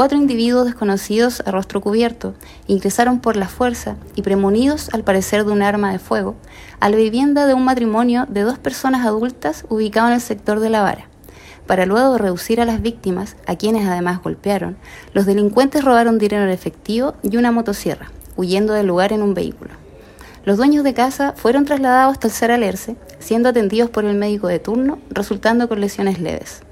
cuatro individuos desconocidos a rostro cubierto ingresaron por la fuerza y premonidos al parecer de un arma de fuego a la vivienda de un matrimonio de dos personas adultas ubicado en el sector de la vara. Para luego reducir a las víctimas, a quienes además golpearon, los delincuentes robaron dinero en efectivo y una motosierra, huyendo del lugar en un vehículo. Los dueños de casa fueron trasladados hasta el Saralerce, siendo atendidos por el médico de turno, resultando con lesiones leves.